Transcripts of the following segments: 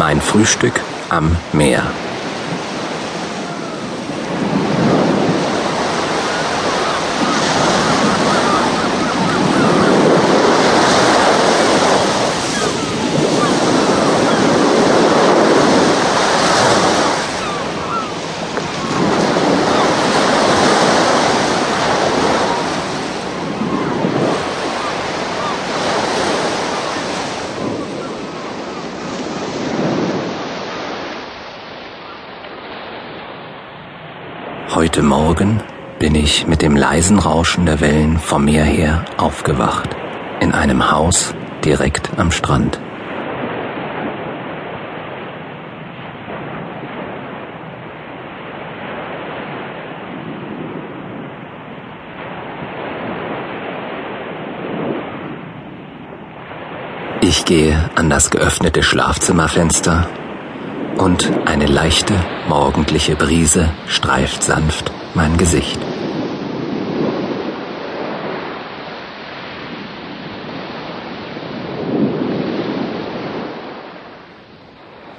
Mein Frühstück am Meer. Heute Morgen bin ich mit dem leisen Rauschen der Wellen vom Meer her aufgewacht, in einem Haus direkt am Strand. Ich gehe an das geöffnete Schlafzimmerfenster und eine leichte morgendliche Brise streift sanft mein Gesicht.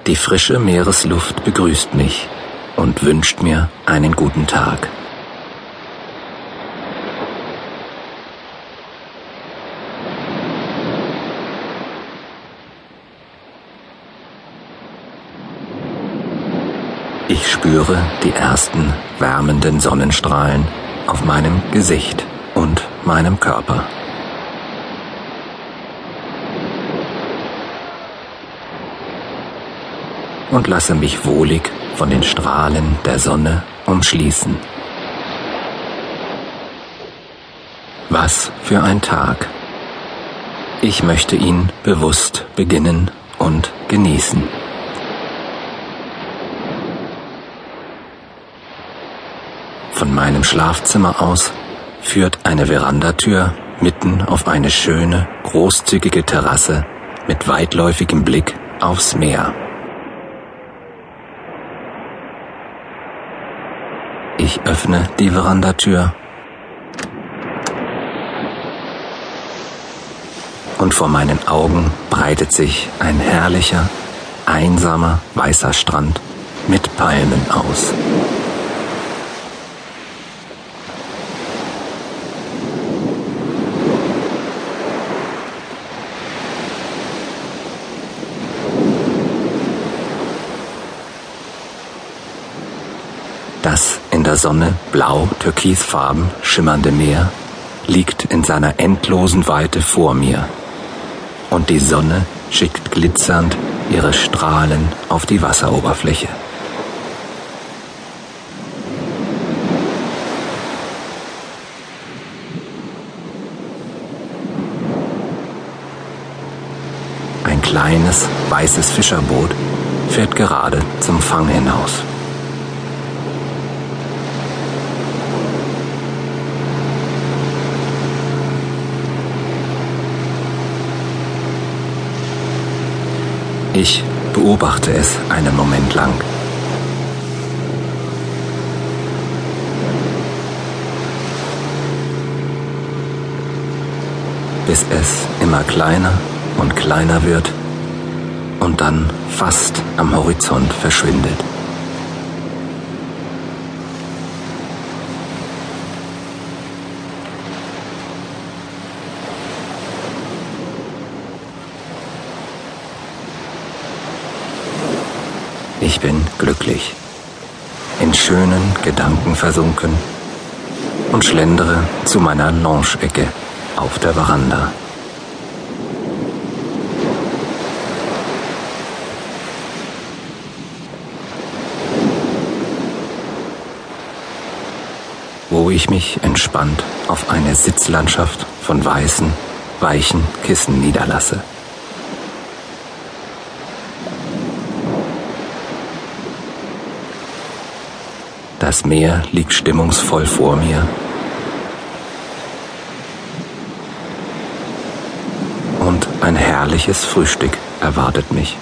Die frische Meeresluft begrüßt mich und wünscht mir einen guten Tag. Ich spüre die ersten wärmenden Sonnenstrahlen auf meinem Gesicht und meinem Körper. Und lasse mich wohlig von den Strahlen der Sonne umschließen. Was für ein Tag. Ich möchte ihn bewusst beginnen und genießen. Von meinem Schlafzimmer aus führt eine Verandatür mitten auf eine schöne, großzügige Terrasse mit weitläufigem Blick aufs Meer. Ich öffne die Verandatür und vor meinen Augen breitet sich ein herrlicher, einsamer, weißer Strand mit Palmen aus. Das in der Sonne blau-türkisfarben schimmernde Meer liegt in seiner endlosen Weite vor mir. Und die Sonne schickt glitzernd ihre Strahlen auf die Wasseroberfläche. Ein kleines weißes Fischerboot fährt gerade zum Fang hinaus. Ich beobachte es einen Moment lang. Bis es immer kleiner und kleiner wird und dann fast am Horizont verschwindet. Ich bin glücklich, in schönen Gedanken versunken und schlendere zu meiner Lounge-Ecke auf der Veranda. wo ich mich entspannt auf eine Sitzlandschaft von weißen, weichen Kissen niederlasse. Das Meer liegt stimmungsvoll vor mir. Und ein herrliches Frühstück erwartet mich.